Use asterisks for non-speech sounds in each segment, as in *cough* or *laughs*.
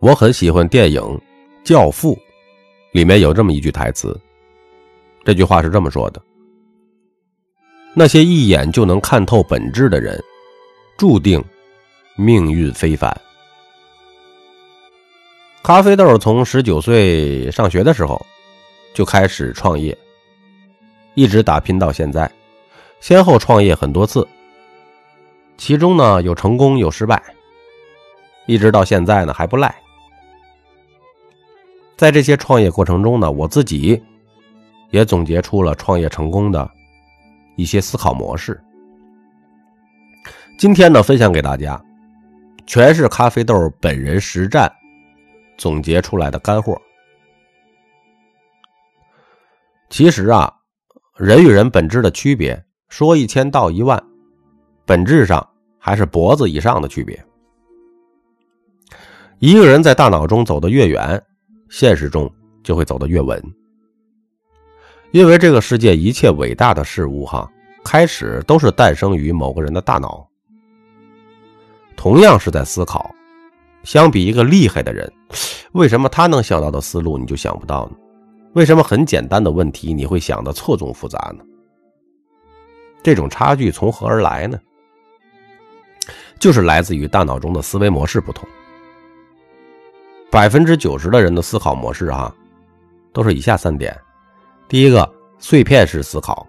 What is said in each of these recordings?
我很喜欢电影《教父》，里面有这么一句台词，这句话是这么说的：“那些一眼就能看透本质的人，注定命运非凡。”咖啡豆从十九岁上学的时候就开始创业，一直打拼到现在，先后创业很多次，其中呢有成功有失败，一直到现在呢还不赖。在这些创业过程中呢，我自己也总结出了创业成功的一些思考模式。今天呢，分享给大家，全是咖啡豆本人实战总结出来的干货。其实啊，人与人本质的区别，说一千道一万，本质上还是脖子以上的区别。一个人在大脑中走得越远。现实中就会走得越稳，因为这个世界一切伟大的事物，哈，开始都是诞生于某个人的大脑。同样是在思考，相比一个厉害的人，为什么他能想到的思路你就想不到呢？为什么很简单的问题你会想的错综复杂呢？这种差距从何而来呢？就是来自于大脑中的思维模式不同。百分之九十的人的思考模式啊，都是以下三点：第一个，碎片式思考，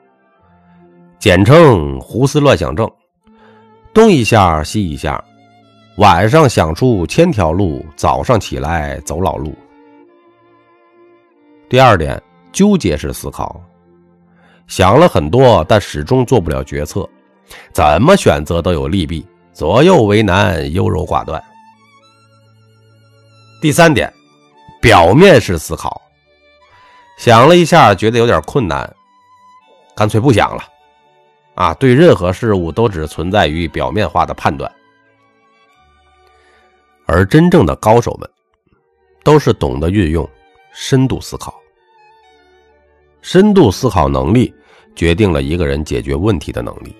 简称胡思乱想症，东一下西一下，晚上想出千条路，早上起来走老路。第二点，纠结式思考，想了很多，但始终做不了决策，怎么选择都有利弊，左右为难，优柔寡断。第三点，表面式思考，想了一下，觉得有点困难，干脆不想了。啊，对任何事物都只存在于表面化的判断。而真正的高手们，都是懂得运用深度思考。深度思考能力决定了一个人解决问题的能力。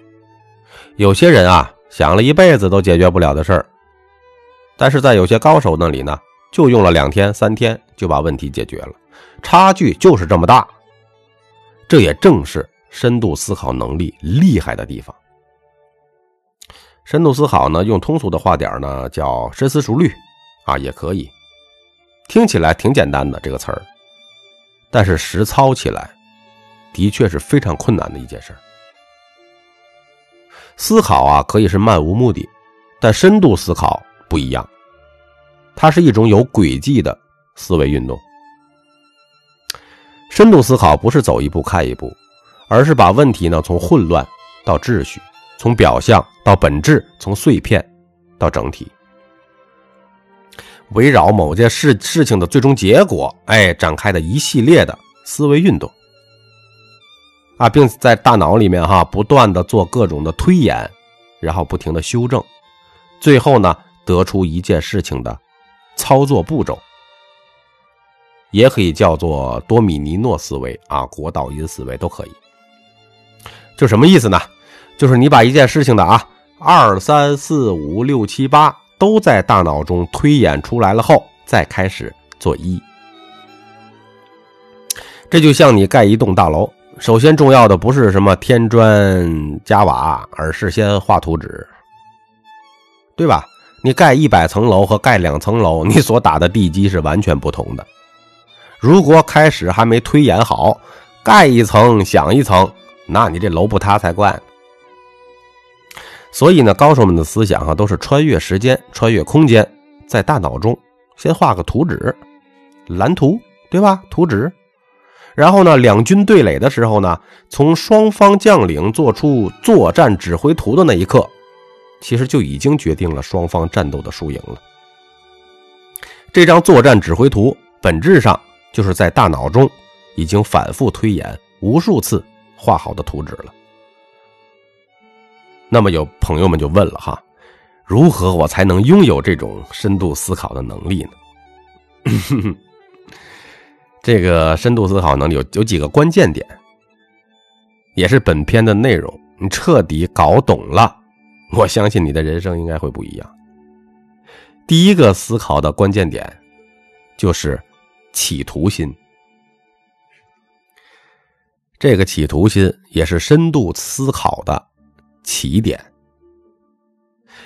有些人啊，想了一辈子都解决不了的事儿，但是在有些高手那里呢。就用了两天三天就把问题解决了，差距就是这么大。这也正是深度思考能力厉害的地方。深度思考呢，用通俗的话点呢，叫深思熟虑啊，也可以。听起来挺简单的这个词儿，但是实操起来的确是非常困难的一件事。思考啊，可以是漫无目的，但深度思考不一样。它是一种有轨迹的思维运动。深度思考不是走一步看一步，而是把问题呢从混乱到秩序，从表象到本质，从碎片到整体，围绕某件事事情的最终结果，哎，展开的一系列的思维运动啊，并在大脑里面哈不断的做各种的推演，然后不停的修正，最后呢得出一件事情的。操作步骤也可以叫做多米尼诺思维啊，国道因思维都可以。就什么意思呢？就是你把一件事情的啊二三四五六七八都在大脑中推演出来了后，再开始做一。这就像你盖一栋大楼，首先重要的不是什么添砖加瓦，而是先画图纸，对吧？你盖一百层楼和盖两层楼，你所打的地基是完全不同的。如果开始还没推演好，盖一层想一层，那你这楼不塌才怪。所以呢，高手们的思想啊，都是穿越时间、穿越空间，在大脑中先画个图纸、蓝图，对吧？图纸。然后呢，两军对垒的时候呢，从双方将领做出作战指挥图的那一刻。其实就已经决定了双方战斗的输赢了。这张作战指挥图本质上就是在大脑中已经反复推演无数次画好的图纸了。那么有朋友们就问了哈，如何我才能拥有这种深度思考的能力呢？*laughs* 这个深度思考能力有有几个关键点，也是本片的内容，你彻底搞懂了。我相信你的人生应该会不一样。第一个思考的关键点就是企图心。这个企图心也是深度思考的起点，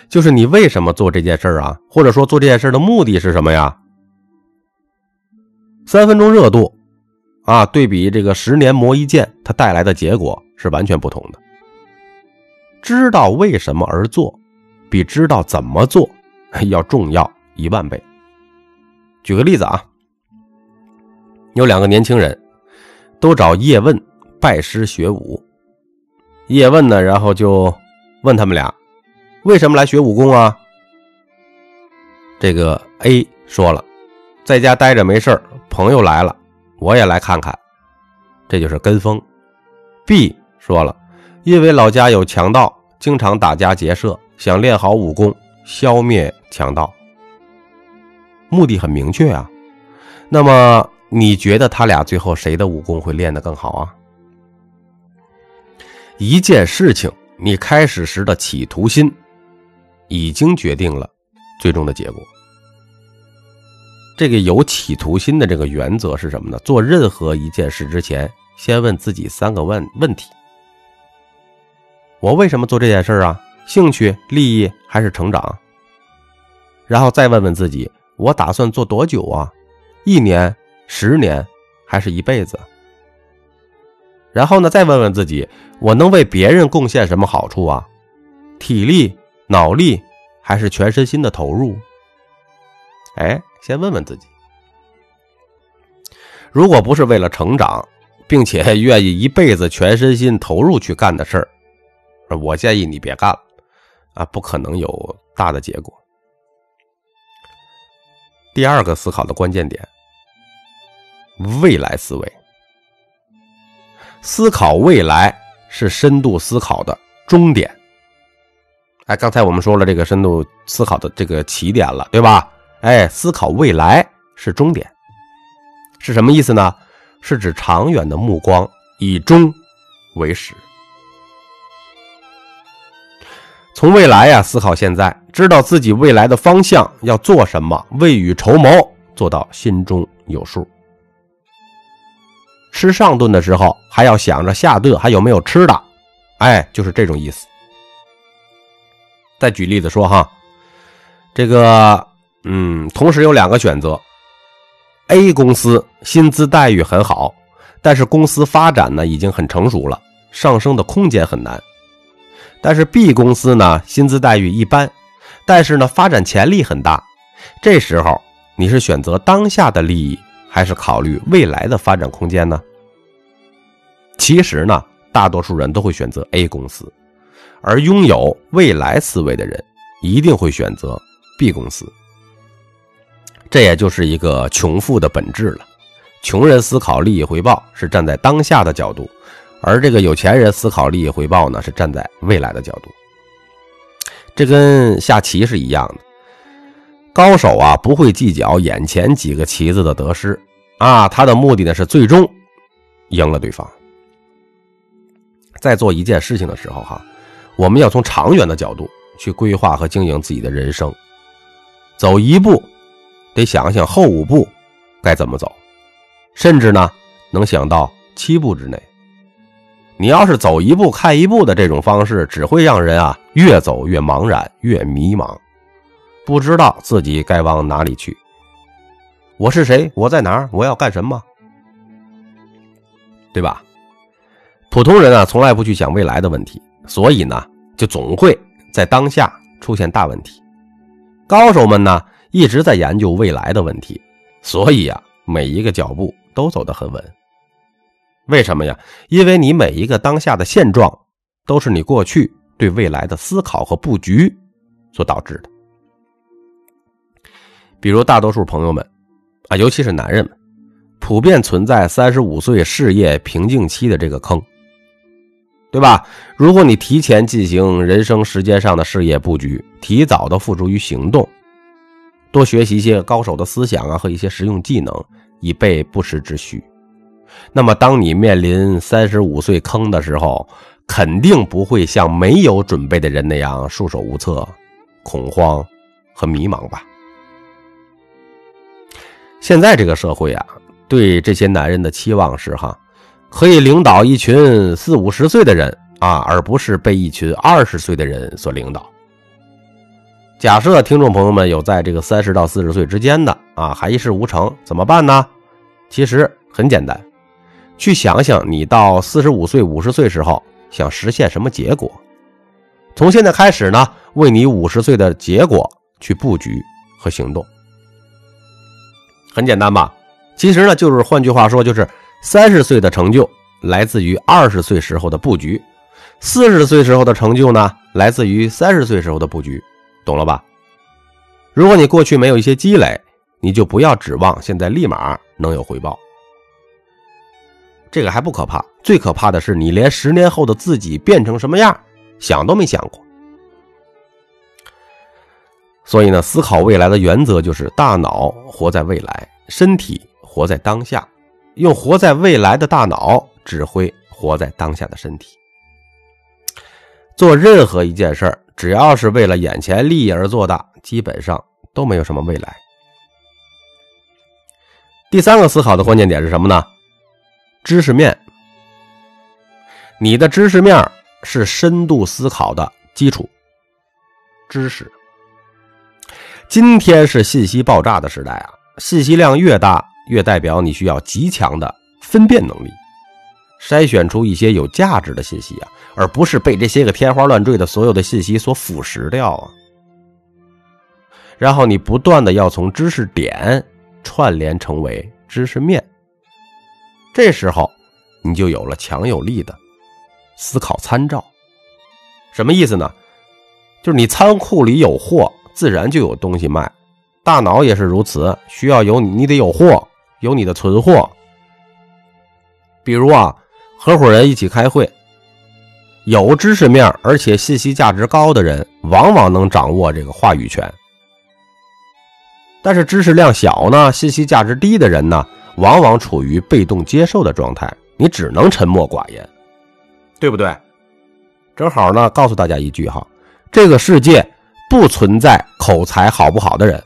就是你为什么做这件事啊？或者说做这件事的目的是什么呀？三分钟热度啊，对比这个十年磨一剑，它带来的结果是完全不同的。知道为什么而做，比知道怎么做 *laughs* 要重要一万倍。举个例子啊，有两个年轻人都找叶问。拜师学武，叶问呢？然后就问他们俩，为什么来学武功啊？这个 A 说了，在家待着没事朋友来了，我也来看看，这就是跟风。B 说了，因为老家有强盗，经常打家劫舍，想练好武功，消灭强盗。目的很明确啊。那么你觉得他俩最后谁的武功会练得更好啊？一件事情，你开始时的企图心，已经决定了最终的结果。这个有企图心的这个原则是什么呢？做任何一件事之前，先问自己三个问问题：我为什么做这件事啊？兴趣、利益还是成长？然后再问问自己：我打算做多久啊？一年、十年，还是一辈子？然后呢，再问问自己，我能为别人贡献什么好处啊？体力、脑力，还是全身心的投入？哎，先问问自己。如果不是为了成长，并且愿意一辈子全身心投入去干的事儿，我建议你别干了啊，不可能有大的结果。第二个思考的关键点，未来思维。思考未来是深度思考的终点。哎，刚才我们说了这个深度思考的这个起点了，对吧？哎，思考未来是终点，是什么意思呢？是指长远的目光，以终为始。从未来呀思考现在，知道自己未来的方向要做什么，未雨绸缪，做到心中有数。吃上顿的时候，还要想着下顿还有没有吃的，哎，就是这种意思。再举例子说哈，这个，嗯，同时有两个选择，A 公司薪资待遇很好，但是公司发展呢已经很成熟了，上升的空间很难。但是 B 公司呢，薪资待遇一般，但是呢发展潜力很大。这时候你是选择当下的利益？还是考虑未来的发展空间呢？其实呢，大多数人都会选择 A 公司，而拥有未来思维的人一定会选择 B 公司。这也就是一个穷富的本质了。穷人思考利益回报是站在当下的角度，而这个有钱人思考利益回报呢是站在未来的角度。这跟下棋是一样的。高手啊，不会计较眼前几个棋子的得失啊，他的目的呢是最终赢了对方。在做一件事情的时候，哈，我们要从长远的角度去规划和经营自己的人生。走一步，得想想后五步该怎么走，甚至呢，能想到七步之内。你要是走一步看一步的这种方式，只会让人啊越走越茫然，越迷茫。不知道自己该往哪里去。我是谁？我在哪儿？我要干什么？对吧？普通人啊，从来不去想未来的问题，所以呢，就总会在当下出现大问题。高手们呢，一直在研究未来的问题，所以啊，每一个脚步都走得很稳。为什么呀？因为你每一个当下的现状，都是你过去对未来的思考和布局所导致的。比如大多数朋友们，啊，尤其是男人们，普遍存在三十五岁事业瓶颈期的这个坑，对吧？如果你提前进行人生时间上的事业布局，提早的付诸于行动，多学习一些高手的思想啊和一些实用技能，以备不时之需，那么当你面临三十五岁坑的时候，肯定不会像没有准备的人那样束手无策、恐慌和迷茫吧。现在这个社会啊，对这些男人的期望是哈，可以领导一群四五十岁的人啊，而不是被一群二十岁的人所领导。假设听众朋友们有在这个三十到四十岁之间的啊，还一事无成，怎么办呢？其实很简单，去想想你到四十五岁、五十岁时候想实现什么结果，从现在开始呢，为你五十岁的结果去布局和行动。很简单吧？其实呢，就是换句话说，就是三十岁的成就来自于二十岁时候的布局，四十岁时候的成就呢，来自于三十岁时候的布局。懂了吧？如果你过去没有一些积累，你就不要指望现在立马能有回报。这个还不可怕，最可怕的是你连十年后的自己变成什么样想都没想过。所以呢，思考未来的原则就是大脑活在未来，身体活在当下，用活在未来的大脑指挥活在当下的身体。做任何一件事儿。只要是为了眼前利益而做的，基本上都没有什么未来。第三个思考的关键点是什么呢？知识面。你的知识面是深度思考的基础。知识。今天是信息爆炸的时代啊，信息量越大，越代表你需要极强的分辨能力。筛选出一些有价值的信息啊，而不是被这些个天花乱坠的所有的信息所腐蚀掉啊。然后你不断的要从知识点串联成为知识面，这时候你就有了强有力的思考参照。什么意思呢？就是你仓库里有货，自然就有东西卖。大脑也是如此，需要有你得有货，有你的存货。比如啊。合伙人一起开会，有知识面而且信息价值高的人，往往能掌握这个话语权。但是知识量小呢，信息价值低的人呢，往往处于被动接受的状态，你只能沉默寡言，对不对？正好呢，告诉大家一句哈，这个世界不存在口才好不好的人，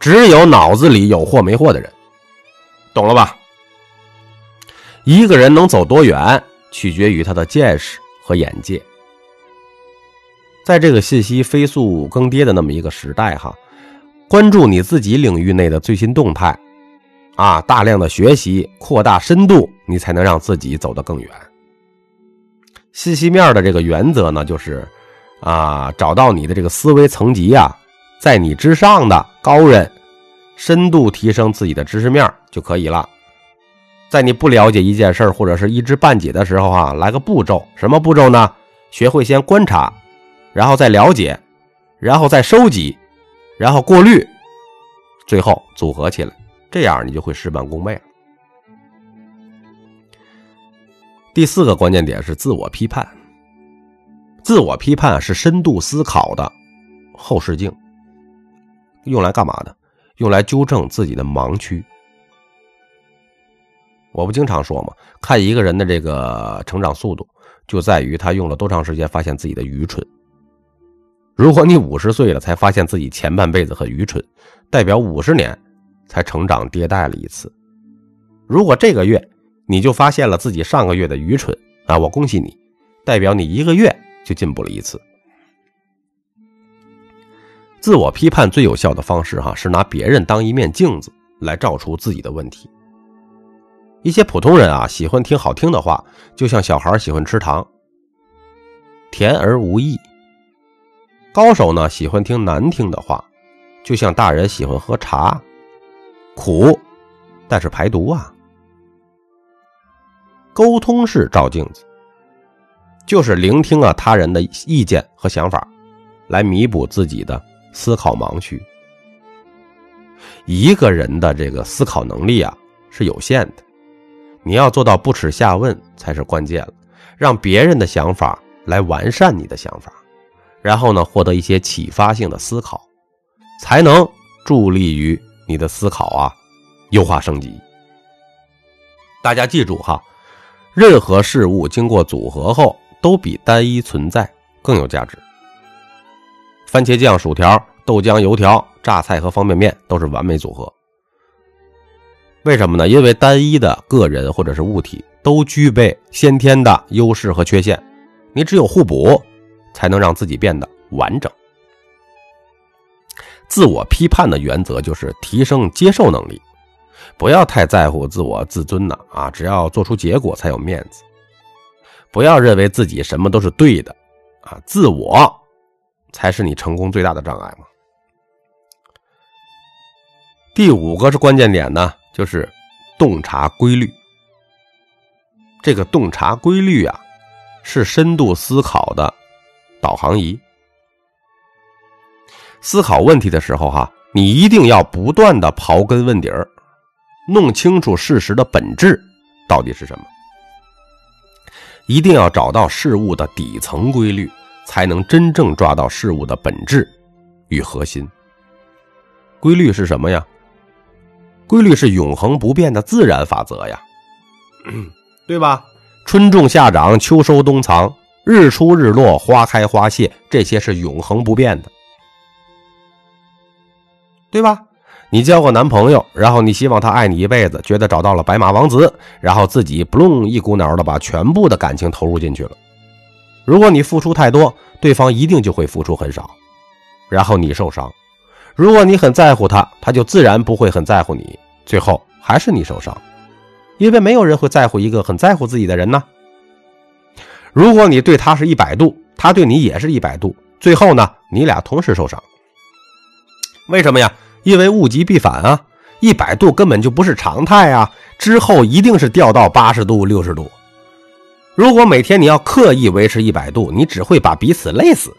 只有脑子里有货没货的人，懂了吧？一个人能走多远，取决于他的见识和眼界。在这个信息飞速更迭的那么一个时代，哈，关注你自己领域内的最新动态，啊，大量的学习，扩大深度，你才能让自己走得更远。信息面的这个原则呢，就是啊，找到你的这个思维层级啊，在你之上的高人，深度提升自己的知识面就可以了。在你不了解一件事或者是一知半解的时候啊，来个步骤，什么步骤呢？学会先观察，然后再了解，然后再收集，然后过滤，最后组合起来，这样你就会事半功倍。第四个关键点是自我批判。自我批判是深度思考的后视镜，用来干嘛的？用来纠正自己的盲区。我不经常说吗？看一个人的这个成长速度，就在于他用了多长时间发现自己的愚蠢。如果你五十岁了才发现自己前半辈子很愚蠢，代表五十年才成长迭代了一次。如果这个月你就发现了自己上个月的愚蠢啊，我恭喜你，代表你一个月就进步了一次。自我批判最有效的方式哈，是拿别人当一面镜子来照出自己的问题。一些普通人啊，喜欢听好听的话，就像小孩喜欢吃糖，甜而无益；高手呢，喜欢听难听的话，就像大人喜欢喝茶，苦，但是排毒啊。沟通是照镜子，就是聆听啊他人的意见和想法，来弥补自己的思考盲区。一个人的这个思考能力啊是有限的。你要做到不耻下问才是关键了，让别人的想法来完善你的想法，然后呢，获得一些启发性的思考，才能助力于你的思考啊，优化升级。大家记住哈，任何事物经过组合后，都比单一存在更有价值。番茄酱、薯条、豆浆、油条、榨菜和方便面都是完美组合。为什么呢？因为单一的个人或者是物体都具备先天的优势和缺陷，你只有互补，才能让自己变得完整。自我批判的原则就是提升接受能力，不要太在乎自我自尊呢啊！只要做出结果才有面子，不要认为自己什么都是对的啊！自我才是你成功最大的障碍嘛。第五个是关键点呢，就是洞察规律。这个洞察规律啊，是深度思考的导航仪。思考问题的时候，哈，你一定要不断的刨根问底儿，弄清楚事实的本质到底是什么。一定要找到事物的底层规律，才能真正抓到事物的本质与核心。规律是什么呀？规律是永恒不变的自然法则呀，*clears throat* 对吧？春种夏长，秋收冬藏，日出日落，花开花谢，这些是永恒不变的。对吧？你交个男朋友，然后你希望他爱你一辈子，觉得找到了白马王子，然后自己不隆一股脑的把全部的感情投入进去了。如果你付出太多，对方一定就会付出很少，然后你受伤。如果你很在乎他，他就自然不会很在乎你，最后还是你受伤，因为没有人会在乎一个很在乎自己的人呢。如果你对他是一百度，他对你也是一百度，最后呢，你俩同时受伤。为什么呀？因为物极必反啊，一百度根本就不是常态啊，之后一定是掉到八十度、六十度。如果每天你要刻意维持一百度，你只会把彼此累死。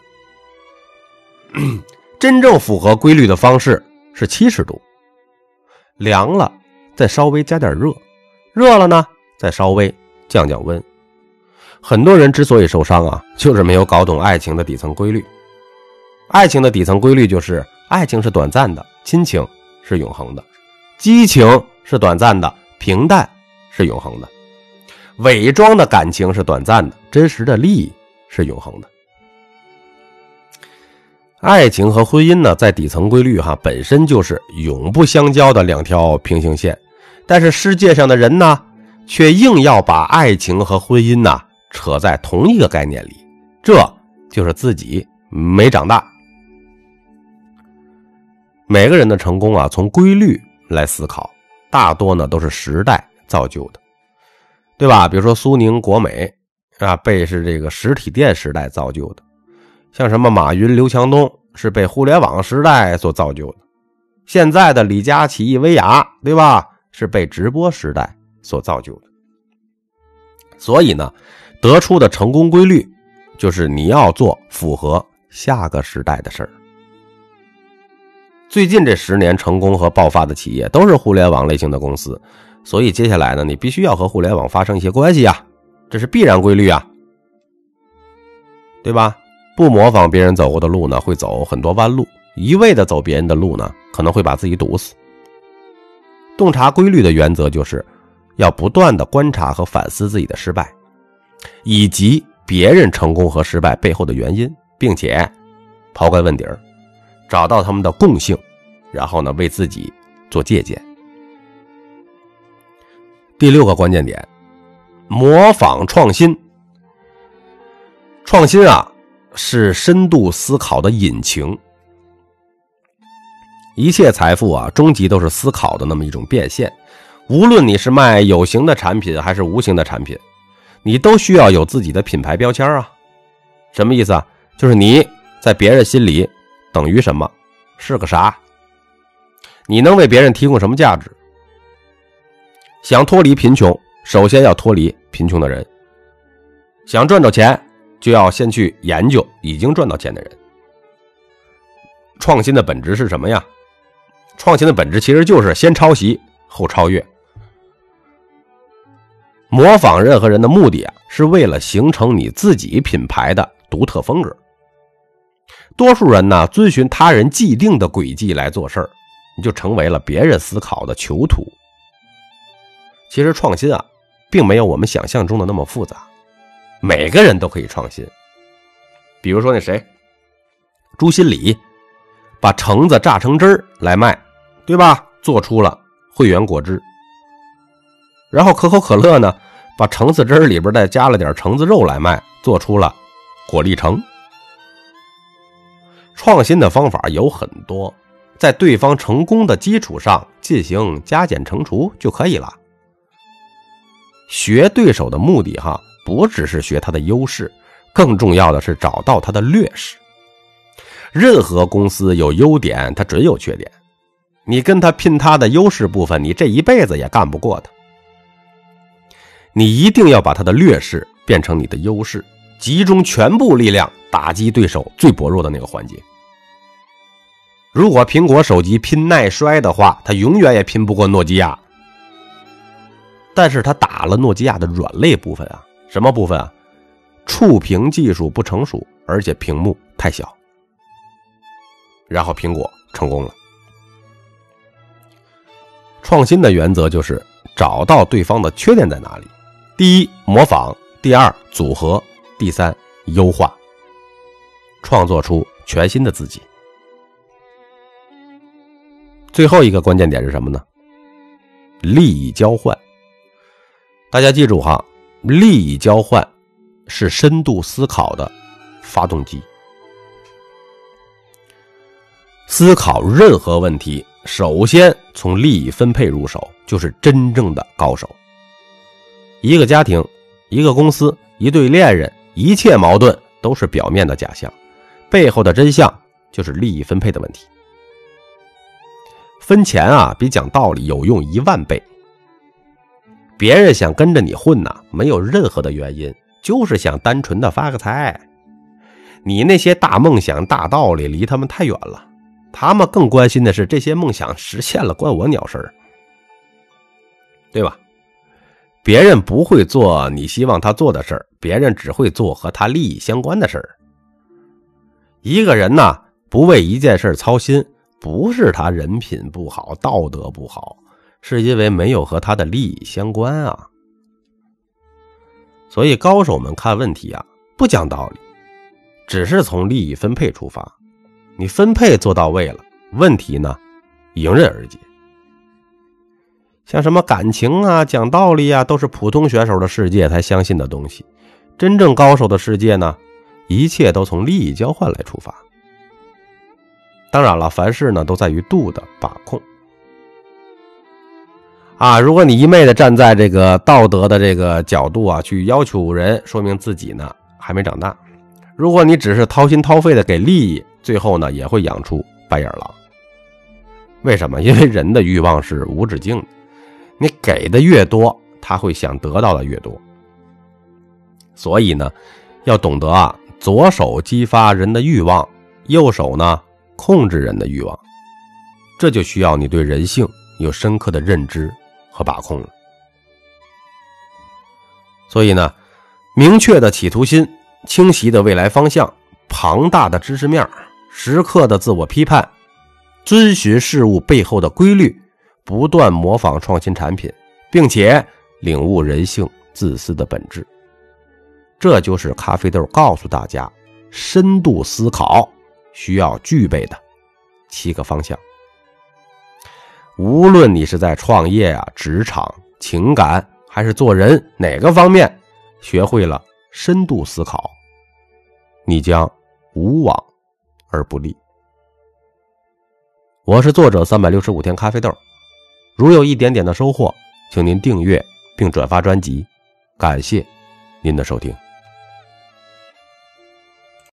*clears throat* 真正符合规律的方式是七十度，凉了再稍微加点热，热了呢再稍微降降温。很多人之所以受伤啊，就是没有搞懂爱情的底层规律。爱情的底层规律就是。爱情是短暂的，亲情是永恒的；激情是短暂的，平淡是永恒的；伪装的感情是短暂的，真实的利益是永恒的。爱情和婚姻呢，在底层规律哈本身就是永不相交的两条平行线，但是世界上的人呢，却硬要把爱情和婚姻呐扯在同一个概念里，这就是自己没长大。每个人的成功啊，从规律来思考，大多呢都是时代造就的，对吧？比如说苏宁、国美啊，被是这个实体店时代造就的；像什么马云、刘强东是被互联网时代所造就的；现在的李佳琦、薇娅，对吧？是被直播时代所造就的。所以呢，得出的成功规律就是你要做符合下个时代的事儿。最近这十年成功和爆发的企业都是互联网类型的公司，所以接下来呢，你必须要和互联网发生一些关系啊，这是必然规律啊，对吧？不模仿别人走过的路呢，会走很多弯路；一味的走别人的路呢，可能会把自己堵死。洞察规律的原则就是，要不断的观察和反思自己的失败，以及别人成功和失败背后的原因，并且刨根问底儿。找到他们的共性，然后呢，为自己做借鉴。第六个关键点，模仿创新。创新啊，是深度思考的引擎。一切财富啊，终极都是思考的那么一种变现。无论你是卖有形的产品还是无形的产品，你都需要有自己的品牌标签啊。什么意思啊？就是你在别人心里。等于什么？是个啥？你能为别人提供什么价值？想脱离贫穷，首先要脱离贫穷的人。想赚到钱，就要先去研究已经赚到钱的人。创新的本质是什么呀？创新的本质其实就是先抄袭后超越。模仿任何人的目的啊，是为了形成你自己品牌的独特风格。多数人呢，遵循他人既定的轨迹来做事儿，你就成为了别人思考的囚徒。其实创新啊，并没有我们想象中的那么复杂，每个人都可以创新。比如说那谁，朱新礼，把橙子榨成汁儿来卖，对吧？做出了汇源果汁，然后可口可乐呢，把橙子汁儿里边再加了点橙子肉来卖，做出了果粒橙。创新的方法有很多，在对方成功的基础上进行加减乘除就可以了。学对手的目的，哈，不只是学他的优势，更重要的是找到他的劣势。任何公司有优点，它准有缺点。你跟他拼他的优势部分，你这一辈子也干不过他。你一定要把他的劣势变成你的优势，集中全部力量打击对手最薄弱的那个环节。如果苹果手机拼耐摔的话，它永远也拼不过诺基亚。但是他打了诺基亚的软肋部分啊，什么部分啊？触屏技术不成熟，而且屏幕太小。然后苹果成功了。创新的原则就是找到对方的缺点在哪里。第一，模仿；第二，组合；第三，优化，创作出全新的自己。最后一个关键点是什么呢？利益交换。大家记住哈，利益交换是深度思考的发动机。思考任何问题。首先从利益分配入手，就是真正的高手。一个家庭、一个公司、一对恋人，一切矛盾都是表面的假象，背后的真相就是利益分配的问题。分钱啊，比讲道理有用一万倍。别人想跟着你混呐，没有任何的原因，就是想单纯的发个财。你那些大梦想、大道理，离他们太远了。他们更关心的是这些梦想实现了，关我鸟事儿，对吧？别人不会做你希望他做的事儿，别人只会做和他利益相关的事儿。一个人呢，不为一件事操心，不是他人品不好、道德不好，是因为没有和他的利益相关啊。所以高手们看问题啊，不讲道理，只是从利益分配出发。你分配做到位了，问题呢迎刃而解。像什么感情啊、讲道理啊，都是普通选手的世界才相信的东西。真正高手的世界呢，一切都从利益交换来出发。当然了，凡事呢都在于度的把控。啊，如果你一昧的站在这个道德的这个角度啊去要求人，说明自己呢还没长大。如果你只是掏心掏肺的给利益，最后呢，也会养出白眼狼。为什么？因为人的欲望是无止境的，你给的越多，他会想得到的越多。所以呢，要懂得啊，左手激发人的欲望，右手呢控制人的欲望。这就需要你对人性有深刻的认知和把控了。所以呢，明确的企图心，清晰的未来方向，庞大的知识面时刻的自我批判，遵循事物背后的规律，不断模仿创新产品，并且领悟人性自私的本质，这就是咖啡豆告诉大家深度思考需要具备的七个方向。无论你是在创业啊、职场、情感还是做人哪个方面，学会了深度思考，你将无往。而不利。我是作者三百六十五天咖啡豆，如有一点点的收获，请您订阅并转发专辑，感谢您的收听。